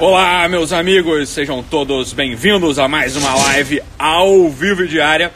Olá, meus amigos, sejam todos bem-vindos a mais uma live ao vivo diária.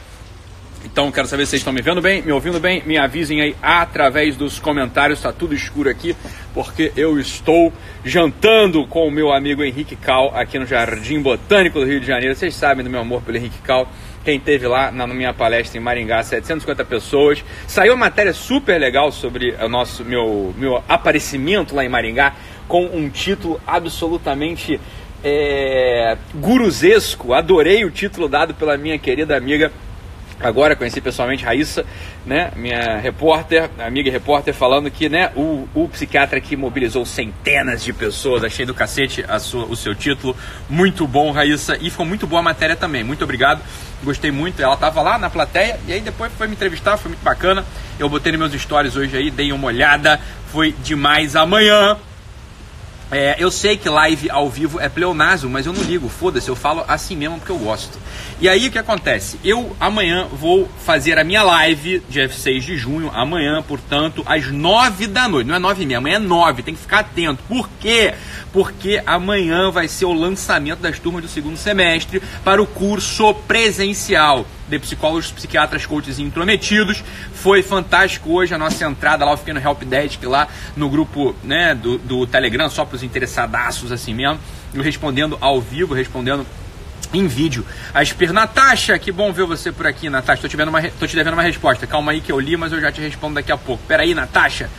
Então, quero saber se vocês estão me vendo bem, me ouvindo bem. Me avisem aí através dos comentários. Está tudo escuro aqui porque eu estou jantando com o meu amigo Henrique Cal aqui no Jardim Botânico do Rio de Janeiro. Vocês sabem do meu amor pelo Henrique Cal. Quem teve lá na minha palestra em Maringá, 750 pessoas. Saiu uma matéria super legal sobre o nosso meu, meu aparecimento lá em Maringá com um título absolutamente é, guruzesco. Adorei o título dado pela minha querida amiga. Agora conheci pessoalmente Raíssa, né, minha repórter, amiga repórter, falando que né, o, o psiquiatra que mobilizou centenas de pessoas, achei do cacete a sua, o seu título, muito bom, Raíssa, e ficou muito boa a matéria também, muito obrigado, gostei muito, ela estava lá na plateia, e aí depois foi me entrevistar, foi muito bacana, eu botei nos meus stories hoje aí, dei uma olhada, foi demais amanhã, é, eu sei que live ao vivo é pleonasmo, mas eu não ligo, foda-se, eu falo assim mesmo porque eu gosto. E aí o que acontece? Eu amanhã vou fazer a minha live, dia 6 de junho, amanhã, portanto, às 9 da noite. Não é 9 e meia, amanhã é 9, tem que ficar atento. Por quê? Porque amanhã vai ser o lançamento das turmas do segundo semestre para o curso presencial de psicólogos, psiquiatras, coaches intrometidos. Foi fantástico hoje a nossa entrada lá, eu fiquei no Help Desk lá no grupo né, do, do Telegram, só para os interessadaços assim mesmo, eu respondendo ao vivo, respondendo em vídeo. A Esper, Natasha, que bom ver você por aqui, Natasha. Tô te, uma, te devendo uma resposta. Calma aí que eu li, mas eu já te respondo daqui a pouco. Peraí, Natasha,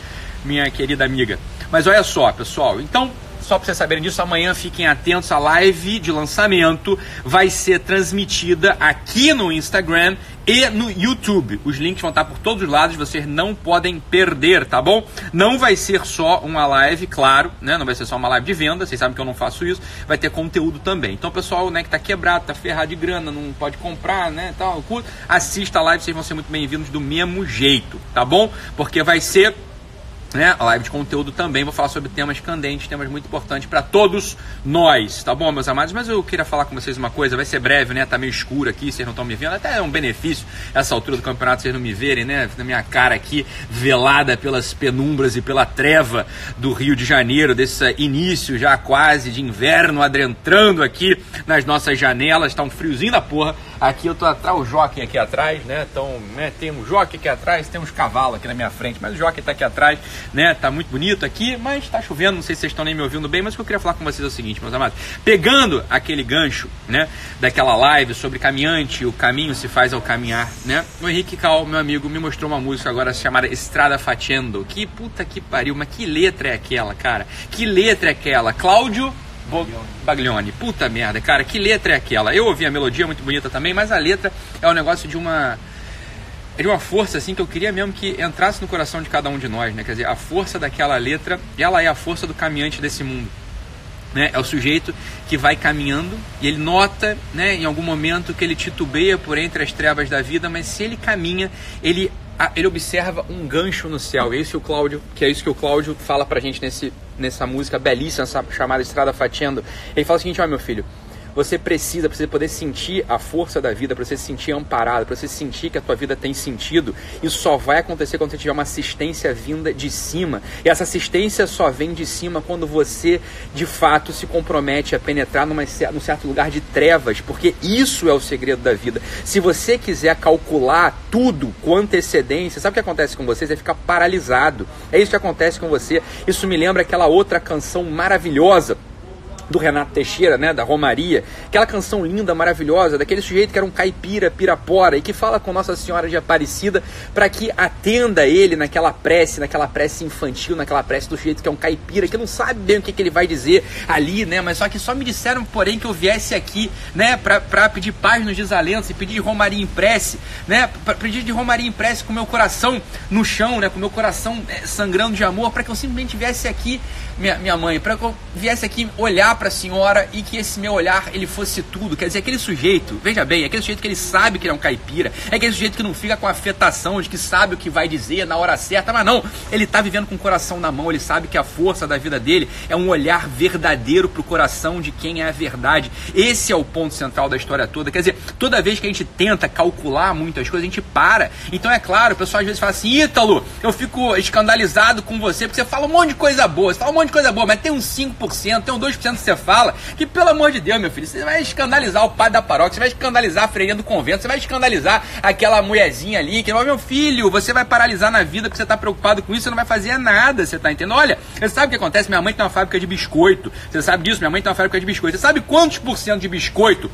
minha querida amiga. Mas olha só, pessoal. Então, só para vocês saberem disso, amanhã fiquem atentos, a live de lançamento vai ser transmitida aqui no Instagram e no YouTube. Os links vão estar por todos os lados, vocês não podem perder, tá bom? Não vai ser só uma live, claro, né? Não vai ser só uma live de venda, vocês sabem que eu não faço isso, vai ter conteúdo também. Então, pessoal, né, que tá quebrado, tá ferrado de grana, não pode comprar, né, tal, assista a live, vocês vão ser muito bem-vindos do mesmo jeito, tá bom? Porque vai ser né, a live de conteúdo também. Vou falar sobre temas candentes, temas muito importantes para todos nós, tá bom, meus amados? Mas eu queria falar com vocês uma coisa, vai ser breve, né? Tá meio escuro aqui, vocês não estão me vendo. Até é um benefício essa altura do campeonato vocês não me verem, né? Na minha cara aqui, velada pelas penumbras e pela treva do Rio de Janeiro, desse início já quase de inverno adentrando aqui nas nossas janelas. Tá um friozinho da porra. Aqui eu tô atrás, o jockey aqui atrás, né? Então, né, tem um jockey aqui atrás, tem uns cavalos aqui na minha frente, mas o jockey tá aqui atrás né? Tá muito bonito aqui, mas tá chovendo, não sei se vocês estão nem me ouvindo bem, mas o que eu queria falar com vocês é o seguinte, meus amados. Pegando aquele gancho, né, daquela live sobre caminhante, o caminho se faz ao caminhar, né? O Henrique Cal, meu amigo, me mostrou uma música agora chamada Estrada Facendo. Que puta que pariu, mas que letra é aquela, cara? Que letra é aquela? Cláudio Baglione. Puta merda, cara, que letra é aquela? Eu ouvi a melodia muito bonita também, mas a letra é um negócio de uma é de uma força assim que eu queria mesmo que entrasse no coração de cada um de nós, né? Quer dizer, a força daquela letra, ela é a força do caminhante desse mundo. Né? É o sujeito que vai caminhando e ele nota, né, em algum momento que ele titubeia por entre as trevas da vida, mas se ele caminha, ele ele observa um gancho no céu. É isso que o Cláudio, que é isso que o Cláudio fala pra gente nesse, nessa música belíssima chamada Estrada Fatiendo. Ele fala o seguinte, ó meu filho, você precisa, para você poder sentir a força da vida, para você se sentir amparado, para você sentir que a tua vida tem sentido. Isso só vai acontecer quando você tiver uma assistência vinda de cima. E essa assistência só vem de cima quando você, de fato, se compromete a penetrar numa, num certo lugar de trevas, porque isso é o segredo da vida. Se você quiser calcular tudo com antecedência, sabe o que acontece com você? Você fica paralisado. É isso que acontece com você. Isso me lembra aquela outra canção maravilhosa do Renato Teixeira, né, da Romaria, aquela canção linda, maravilhosa, daquele sujeito que era um caipira, pirapora, e que fala com Nossa Senhora de Aparecida para que atenda ele naquela prece, naquela prece infantil, naquela prece do sujeito que é um caipira, que não sabe bem o que, que ele vai dizer ali, né, mas só que só me disseram, porém, que eu viesse aqui, né, para pedir paz nos desalentos e pedir Romaria em prece, né, pra pedir de Romaria em prece com meu coração no chão, né, com meu coração é, sangrando de amor, para que eu simplesmente viesse aqui, minha, minha mãe, para que eu viesse aqui olhar para a senhora e que esse meu olhar ele fosse tudo. Quer dizer, aquele sujeito, veja bem, aquele sujeito que ele sabe que ele é um caipira, é aquele sujeito que não fica com afetação de que sabe o que vai dizer na hora certa, mas não, ele está vivendo com o coração na mão, ele sabe que a força da vida dele é um olhar verdadeiro para o coração de quem é a verdade. Esse é o ponto central da história toda. Quer dizer, toda vez que a gente tenta calcular muitas coisas, a gente para. Então é claro, o pessoal às vezes fala assim: Ítalo, eu fico escandalizado com você porque você fala um monte de coisa boa, você fala um monte de coisa boa, mas tem uns 5%, tem uns 2% que você fala, que pelo amor de Deus, meu filho, você vai escandalizar o pai da paróquia, você vai escandalizar a freirinha do convento, você vai escandalizar aquela mulherzinha ali, que, meu filho, você vai paralisar na vida porque você tá preocupado com isso, você não vai fazer nada, você tá entendendo? Olha, você sabe o que acontece? Minha mãe tem uma fábrica de biscoito, você sabe disso? Minha mãe tem uma fábrica de biscoito. Você sabe quantos por cento de biscoito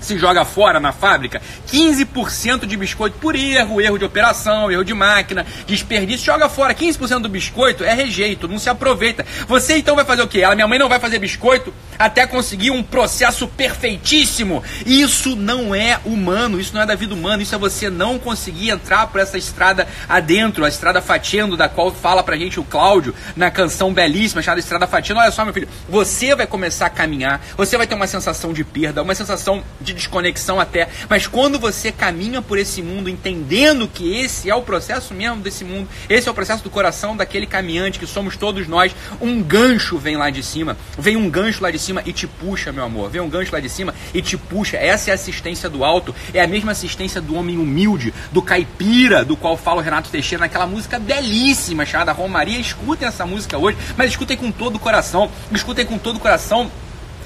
se joga fora na fábrica, 15% de biscoito por erro, erro de operação, erro de máquina, desperdício, joga fora. 15% do biscoito é rejeito, não se aproveita. Você então vai fazer o quê? Ela, minha mãe não vai fazer biscoito até conseguir um processo perfeitíssimo. Isso não é humano, isso não é da vida humana, isso é você não conseguir entrar por essa estrada adentro, a estrada fatiando, da qual fala pra gente o Cláudio na canção belíssima chamada Estrada Fatiando. Olha só, meu filho, você vai começar a caminhar, você vai ter uma sensação de perda, uma sensação de de desconexão até. Mas quando você caminha por esse mundo entendendo que esse é o processo mesmo desse mundo, esse é o processo do coração daquele caminhante que somos todos nós, um gancho vem lá de cima, vem um gancho lá de cima e te puxa, meu amor. Vem um gancho lá de cima e te puxa. Essa é a assistência do alto, é a mesma assistência do homem humilde, do caipira, do qual fala o Renato Teixeira naquela música belíssima chamada Romaria. Escutem essa música hoje, mas escutem com todo o coração. Escutem com todo o coração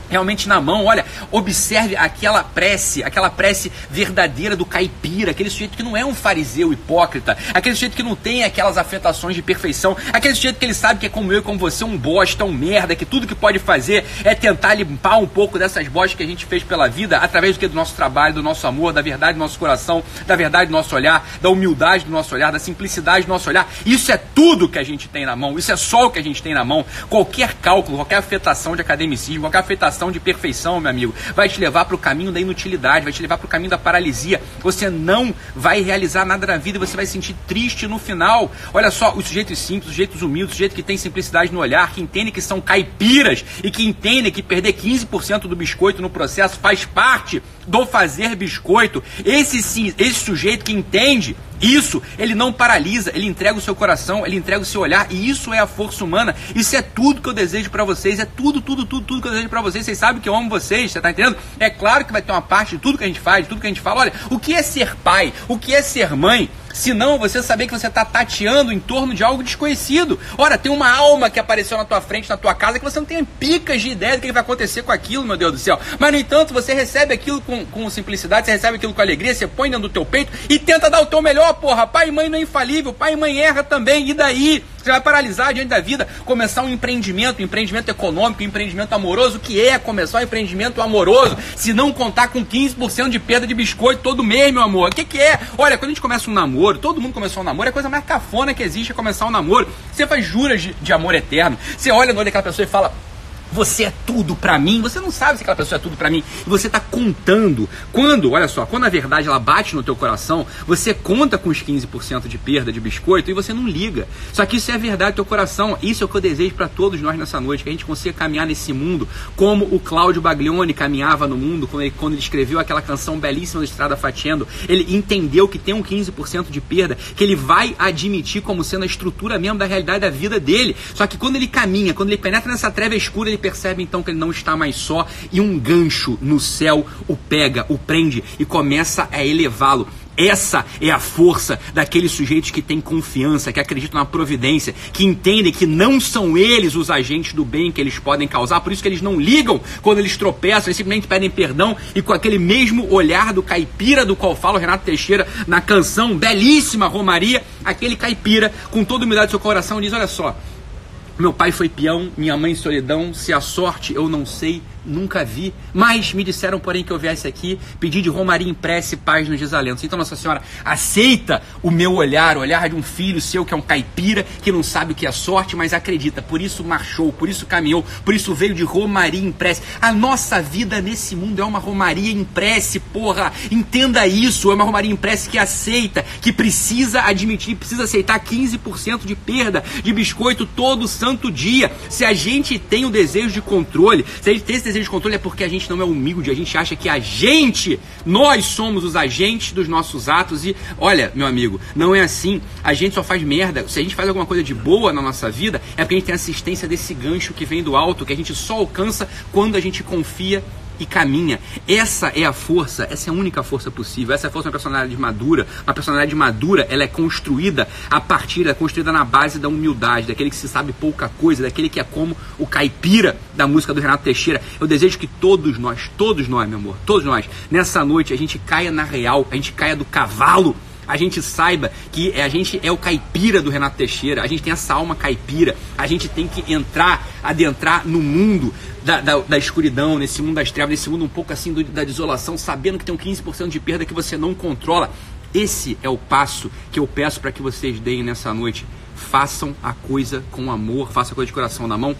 realmente na mão. Olha, observe aquela prece, aquela prece verdadeira do caipira, aquele sujeito que não é um fariseu hipócrita, aquele sujeito que não tem aquelas afetações de perfeição, aquele sujeito que ele sabe que é como eu e como você, um bosta, um merda, que tudo que pode fazer é tentar limpar um pouco dessas bostas que a gente fez pela vida através do que do nosso trabalho, do nosso amor, da verdade do nosso coração, da verdade do nosso olhar, da humildade do nosso olhar, da simplicidade do nosso olhar. Isso é tudo que a gente tem na mão, isso é só o que a gente tem na mão. Qualquer cálculo, qualquer afetação de academicismo, qualquer afetação de perfeição, meu amigo, vai te levar para o caminho da inutilidade, vai te levar para o caminho da paralisia. Você não vai realizar nada na vida e você vai se sentir triste no final. Olha só, os sujeitos simples, os sujeitos humildes, os sujeitos que têm simplicidade no olhar, que entendem que são caipiras e que entendem que perder 15% do biscoito no processo faz parte do fazer biscoito. Esse esse sujeito que entende isso, ele não paralisa, ele entrega o seu coração, ele entrega o seu olhar, e isso é a força humana. Isso é tudo que eu desejo para vocês, é tudo, tudo, tudo, tudo que eu desejo para vocês. Vocês sabem que eu amo vocês, você tá entendendo? É claro que vai ter uma parte de tudo que a gente faz, de tudo que a gente fala. Olha, o que é ser pai? O que é ser mãe? Se não, você saber que você está tateando em torno de algo desconhecido. Ora, tem uma alma que apareceu na tua frente, na tua casa, que você não tem picas de ideia do que vai acontecer com aquilo, meu Deus do céu. Mas, no entanto, você recebe aquilo com, com simplicidade, você recebe aquilo com alegria, você põe dentro do teu peito e tenta dar o teu melhor, porra. Pai e mãe não é infalível, pai e mãe erra também, e daí? Você vai paralisar diante da vida, começar um empreendimento, um empreendimento econômico, um empreendimento amoroso. O que é começar um empreendimento amoroso se não contar com 15% de perda de biscoito todo mês, meu amor? O que, que é? Olha, quando a gente começa um namoro, todo mundo começou um namoro, é a coisa mais cafona que existe é começar um namoro. Você faz juras de, de amor eterno. Você olha no olho daquela pessoa e fala, você é tudo para mim, você não sabe se aquela pessoa é tudo para mim, e você tá contando. Quando, olha só, quando a verdade ela bate no teu coração, você conta com os 15% de perda de biscoito e você não liga. Só que isso é a verdade do teu coração. Isso é o que eu desejo para todos nós nessa noite, que a gente consiga caminhar nesse mundo como o Cláudio Baglione caminhava no mundo quando ele, quando ele escreveu aquela canção belíssima do Estrada Fatiendo. Ele entendeu que tem um 15% de perda, que ele vai admitir como sendo a estrutura mesmo da realidade da vida dele. Só que quando ele caminha, quando ele penetra nessa treva escura, ele percebe então que ele não está mais só e um gancho no céu o pega, o prende e começa a elevá-lo. Essa é a força daqueles sujeitos que têm confiança, que acreditam na providência, que entendem que não são eles os agentes do bem que eles podem causar, por isso que eles não ligam quando eles tropeçam, eles simplesmente pedem perdão e com aquele mesmo olhar do caipira do qual fala o Renato Teixeira na canção belíssima Romaria, aquele caipira com toda a humildade do seu coração diz: Olha só, meu pai foi peão, minha mãe solidão, se a sorte eu não sei, nunca vi, mas me disseram, porém, que eu viesse aqui pedir de Romaria em prece paz nos desalentos. Então, Nossa Senhora, aceita o meu olhar, o olhar de um filho seu que é um caipira, que não sabe o que é sorte, mas acredita. Por isso marchou, por isso caminhou, por isso veio de Romaria em prece. A nossa vida nesse mundo é uma Romaria em prece, porra. Entenda isso, é uma Romaria em prece que aceita, que precisa admitir, precisa aceitar 15% de perda de biscoito todo santo dia. Se a gente tem o desejo de controle, se a gente tem esse desejo de controle é porque a gente não é humilde, a gente acha que a gente, nós somos os agentes dos nossos atos e, olha, meu amigo, não é assim. A gente só faz merda. Se a gente faz alguma coisa de boa na nossa vida, é porque a gente tem assistência desse gancho que vem do alto, que a gente só alcança quando a gente confia e caminha. Essa é a força, essa é a única força possível. Essa é a força uma personalidade madura. Uma personalidade madura, ela é construída a partir, é construída na base da humildade, daquele que se sabe pouca coisa, daquele que é como o caipira da música do Renato Teixeira. Eu desejo que todos nós, todos nós, meu amor, todos nós, nessa noite a gente caia na real, a gente caia do cavalo a gente saiba que a gente é o caipira do Renato Teixeira, a gente tem essa alma caipira, a gente tem que entrar, adentrar no mundo da, da, da escuridão, nesse mundo das trevas, nesse mundo um pouco assim do, da desolação, sabendo que tem um 15% de perda que você não controla. Esse é o passo que eu peço para que vocês deem nessa noite. Façam a coisa com amor, façam a coisa de coração na mão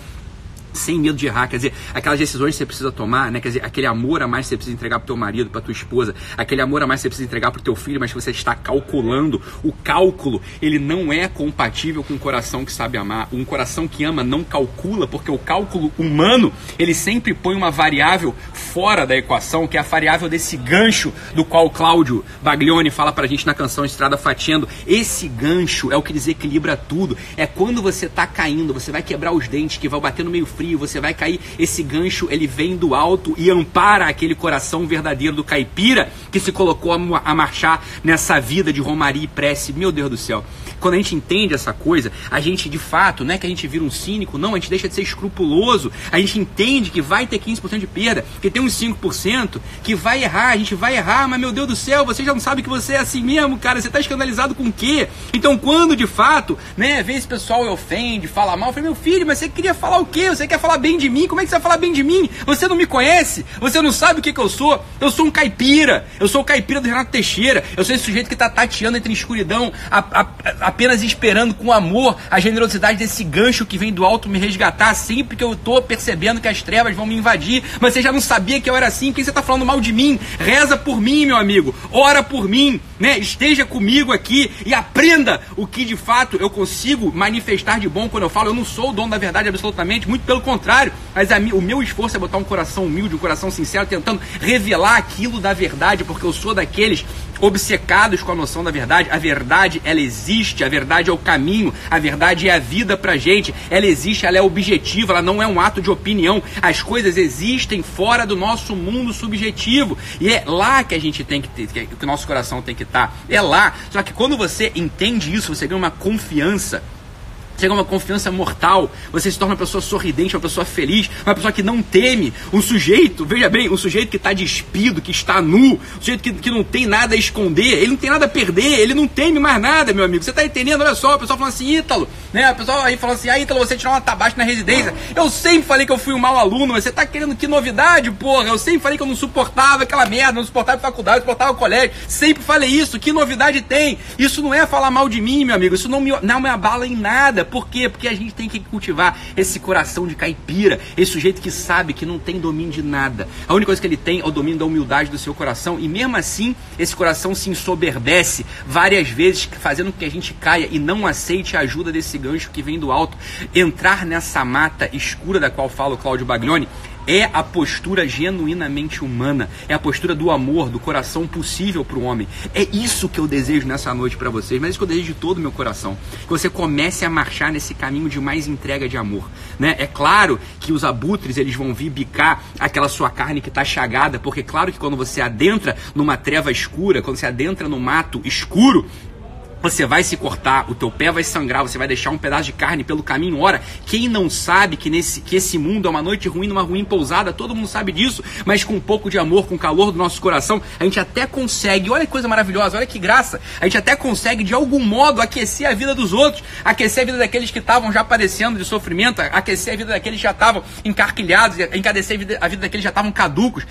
sem medo de errar, quer dizer, aquelas decisões que você precisa tomar, né? Quer dizer, aquele amor a mais que você precisa entregar pro teu marido, pra tua esposa, aquele amor a mais que você precisa entregar pro teu filho, mas que você está calculando. O cálculo, ele não é compatível com um coração que sabe amar. Um coração que ama não calcula, porque o cálculo humano, ele sempre põe uma variável fora da equação, que é a variável desse gancho do qual Cláudio Baglioni fala pra gente na canção Estrada Fatiendo. Esse gancho é o que desequilibra tudo. É quando você tá caindo, você vai quebrar os dentes, que vai bater no meio frio frio, você vai cair. Esse gancho ele vem do alto e ampara aquele coração verdadeiro do caipira que se colocou a, marchar nessa vida de romaria e prece. Meu Deus do céu. Quando a gente entende essa coisa, a gente de fato, não é que a gente vira um cínico, não, a gente deixa de ser escrupuloso, a gente entende que vai ter 15% de perda, que tem uns 5% que vai errar, a gente vai errar, mas meu Deus do céu, você já não sabe que você é assim mesmo, cara, você está escandalizado com o quê? Então quando de fato, né, vem esse pessoal e ofende, fala mal, eu falei, meu filho, mas você queria falar o quê? Você quer falar bem de mim? Como é que você vai falar bem de mim? Você não me conhece? Você não sabe o que, que eu sou? Eu sou um caipira. Eu sou o caipira do Renato Teixeira. Eu sou esse sujeito que está tateando entre escuridão, a, a, apenas esperando com amor a generosidade desse gancho que vem do alto me resgatar sempre que eu estou percebendo que as trevas vão me invadir. Mas você já não sabia que eu era assim. Por que você está falando mal de mim? Reza por mim, meu amigo. Ora por mim. Né? Esteja comigo aqui e aprenda o que de fato eu consigo manifestar de bom quando eu falo. Eu não sou o dono da verdade absolutamente, muito pelo contrário. Mas a, o meu esforço é botar um coração humilde, um coração sincero, tentando revelar aquilo da verdade, porque eu sou daqueles obcecados com a noção da verdade. A verdade, ela existe, a verdade é o caminho, a verdade é a vida pra gente. Ela existe, ela é objetiva, ela não é um ato de opinião. As coisas existem fora do nosso mundo subjetivo. E é lá que a gente tem que ter, que o nosso coração tem que estar. Tá. É lá. Só que quando você entende isso, você ganha uma confiança chega uma confiança mortal, você se torna uma pessoa sorridente, uma pessoa feliz, uma pessoa que não teme, um sujeito, veja bem, um sujeito que está despido, que está nu, um sujeito que, que não tem nada a esconder, ele não tem nada a perder, ele não teme mais nada, meu amigo. Você está entendendo? Olha só, o pessoal falando assim, Ítalo, né? O pessoal aí falando assim, ah, Ítalo, você tirou uma tabaco na residência. Eu sempre falei que eu fui um mau aluno, mas você está querendo que novidade, porra? Eu sempre falei que eu não suportava aquela merda, não suportava faculdade, não suportava colégio. Sempre falei isso, que novidade tem? Isso não é falar mal de mim, meu amigo, isso não me, não me abala em nada. Por quê? Porque a gente tem que cultivar esse coração de caipira, esse sujeito que sabe que não tem domínio de nada. A única coisa que ele tem é o domínio da humildade do seu coração, e mesmo assim, esse coração se ensoberbece várias vezes, fazendo com que a gente caia e não aceite a ajuda desse gancho que vem do alto. Entrar nessa mata escura da qual fala o Cláudio Baglioni é a postura genuinamente humana, é a postura do amor, do coração possível para o homem. É isso que eu desejo nessa noite para vocês, mas é isso que eu desejo de todo o meu coração. Que você comece a marchar nesse caminho de mais entrega de amor. Né? É claro que os abutres eles vão vir bicar aquela sua carne que está chagada, porque claro que quando você adentra numa treva escura, quando você adentra no mato escuro, você vai se cortar, o teu pé vai sangrar, você vai deixar um pedaço de carne pelo caminho. Ora, quem não sabe que, nesse, que esse mundo é uma noite ruim, numa ruim pousada, todo mundo sabe disso, mas com um pouco de amor, com o calor do nosso coração, a gente até consegue, olha que coisa maravilhosa, olha que graça, a gente até consegue de algum modo aquecer a vida dos outros, aquecer a vida daqueles que estavam já padecendo de sofrimento, aquecer a vida daqueles que já estavam encarquilhados, encadecer a vida, a vida daqueles que já estavam caducos,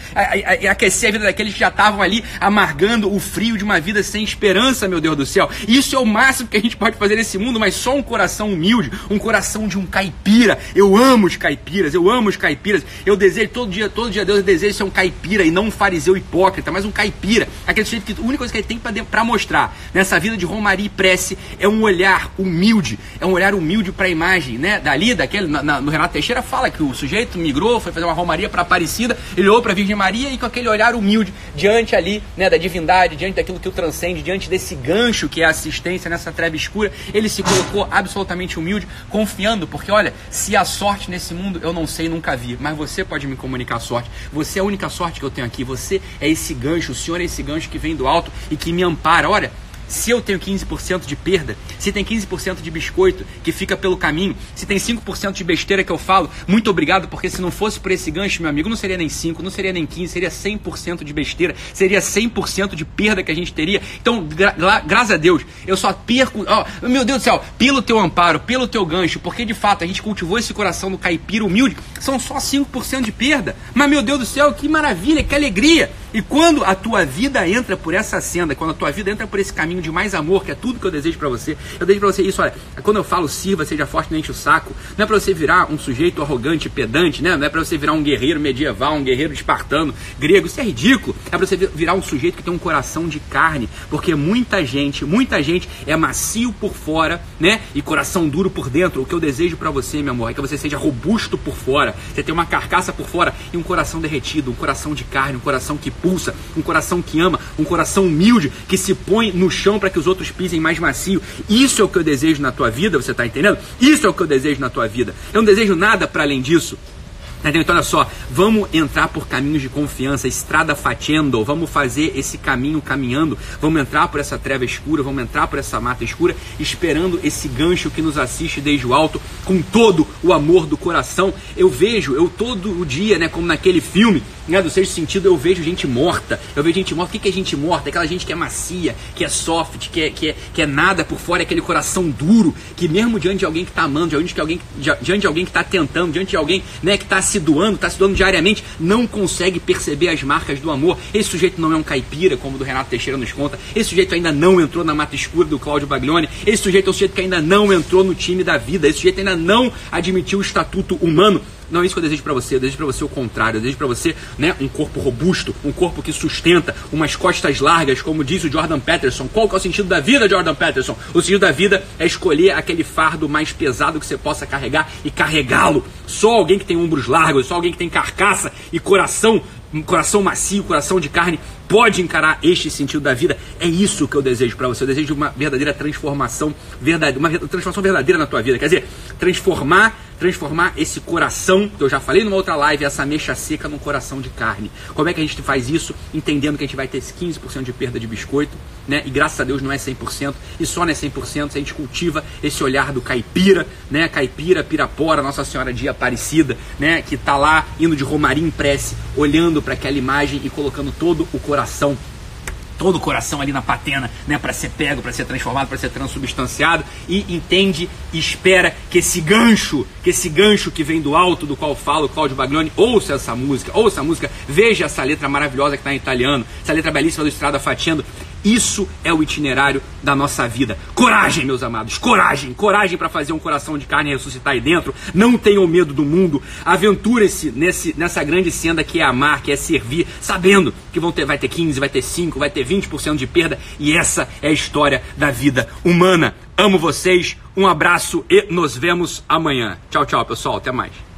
aquecer a vida daqueles que já estavam ali amargando o frio de uma vida sem esperança, meu Deus do céu. Isso isso é o máximo que a gente pode fazer nesse mundo, mas só um coração humilde, um coração de um caipira. Eu amo os caipiras, eu amo os caipiras. Eu desejo, todo dia, todo dia Deus deseja ser um caipira e não um fariseu hipócrita, mas um caipira. Aquele sujeito que a única coisa que ele tem para mostrar nessa vida de romaria e prece é um olhar humilde, é um olhar humilde para a imagem, né? Dali, daquele, na, na, no Renato Teixeira fala que o sujeito migrou, foi fazer uma romaria para Aparecida, ele olhou para a Virgem Maria e com aquele olhar humilde diante ali, né, da divindade, diante daquilo que o transcende, diante desse gancho que é assistir nessa treva escura. Ele se colocou absolutamente humilde, confiando, porque olha, se há sorte nesse mundo, eu não sei, nunca vi, mas você pode me comunicar a sorte. Você é a única sorte que eu tenho aqui. Você é esse gancho, o Senhor é esse gancho que vem do alto e que me ampara. Olha, se eu tenho 15% de perda, se tem 15% de biscoito que fica pelo caminho, se tem 5% de besteira que eu falo, muito obrigado, porque se não fosse por esse gancho, meu amigo, não seria nem 5, não seria nem 15, seria 100% de besteira, seria 100% de perda que a gente teria. Então, gra graças a Deus, eu só perco, oh, meu Deus do céu, pelo teu amparo, pelo teu gancho, porque de fato a gente cultivou esse coração do caipira humilde, são só 5% de perda. Mas, meu Deus do céu, que maravilha, que alegria! E quando a tua vida entra por essa senda, quando a tua vida entra por esse caminho de mais amor, que é tudo que eu desejo para você, eu desejo para você isso, olha, quando eu falo sirva, seja forte, não enche o saco, não é para você virar um sujeito arrogante, pedante, né? Não é para você virar um guerreiro medieval, um guerreiro espartano, grego, isso é ridículo. É para você virar um sujeito que tem um coração de carne, porque muita gente, muita gente é macio por fora, né? E coração duro por dentro. O que eu desejo para você, meu amor, é que você seja robusto por fora, você tem uma carcaça por fora e um coração derretido, um coração de carne, um coração que pulsa, um coração que ama, um coração humilde que se põe no chão para que os outros pisem mais macio. Isso é o que eu desejo na tua vida, você está entendendo? Isso é o que eu desejo na tua vida. Eu não desejo nada para além disso. Então, olha só, vamos entrar por caminhos de confiança, estrada facendo, vamos fazer esse caminho caminhando, vamos entrar por essa treva escura, vamos entrar por essa mata escura, esperando esse gancho que nos assiste desde o alto, com todo o amor do coração. Eu vejo, eu todo o dia, né, como naquele filme, né, do sexto sentido, eu vejo gente morta. Eu vejo gente morta. O que é gente morta? Aquela gente que é macia, que é soft, que é, que é, que é nada por fora, é aquele coração duro, que mesmo diante de alguém que está amando, diante de alguém, diante de alguém que está tentando, diante de alguém né, que está se doando, está se doando diariamente, não consegue perceber as marcas do amor. Esse sujeito não é um caipira, como o do Renato Teixeira nos conta. Esse sujeito ainda não entrou na mata escura do Cláudio Baglione. Esse sujeito é o sujeito que ainda não entrou no time da vida. Esse sujeito ainda não admitiu o estatuto humano. Não é isso que eu desejo para você. Eu desejo para você o contrário. Eu desejo para você, né, um corpo robusto, um corpo que sustenta, umas costas largas, como diz o Jordan Peterson. Qual que é o sentido da vida, Jordan Peterson? O sentido da vida é escolher aquele fardo mais pesado que você possa carregar e carregá-lo. Só alguém que tem ombros largos, só alguém que tem carcaça e coração coração macio, coração de carne, pode encarar este sentido da vida. É isso que eu desejo para você. Eu desejo uma verdadeira transformação, verdade, uma transformação verdadeira na tua vida. Quer dizer, transformar, transformar esse coração, que eu já falei numa outra live, essa mecha seca num coração de carne. Como é que a gente faz isso? Entendendo que a gente vai ter esse 15% de perda de biscoito, né? E graças a Deus não é 100%, e só não é 100% se a gente cultiva esse olhar do caipira, né? Caipira, Pirapora, Nossa Senhora de Aparecida, né? Que tá lá indo de romarim em prece, olhando para aquela imagem e colocando todo o coração todo o coração ali na patena, né, para ser pego, para ser transformado, para ser transubstanciado e entende e espera que esse gancho, que esse gancho que vem do alto do qual fala o Claudio Baglioni, ouça essa música, ouça a música, veja essa letra maravilhosa que está em italiano, essa letra belíssima do Estrada Fatiando, isso é o itinerário da nossa vida. Coragem, meus amados, coragem, coragem para fazer um coração de carne ressuscitar aí dentro. Não tenham medo do mundo. Aventure-se nesse, nessa grande senda que é amar, que é servir, sabendo que vão ter, vai ter 15, vai ter 5, vai ter 20% de perda. E essa é a história da vida humana. Amo vocês, um abraço e nos vemos amanhã. Tchau, tchau, pessoal. Até mais.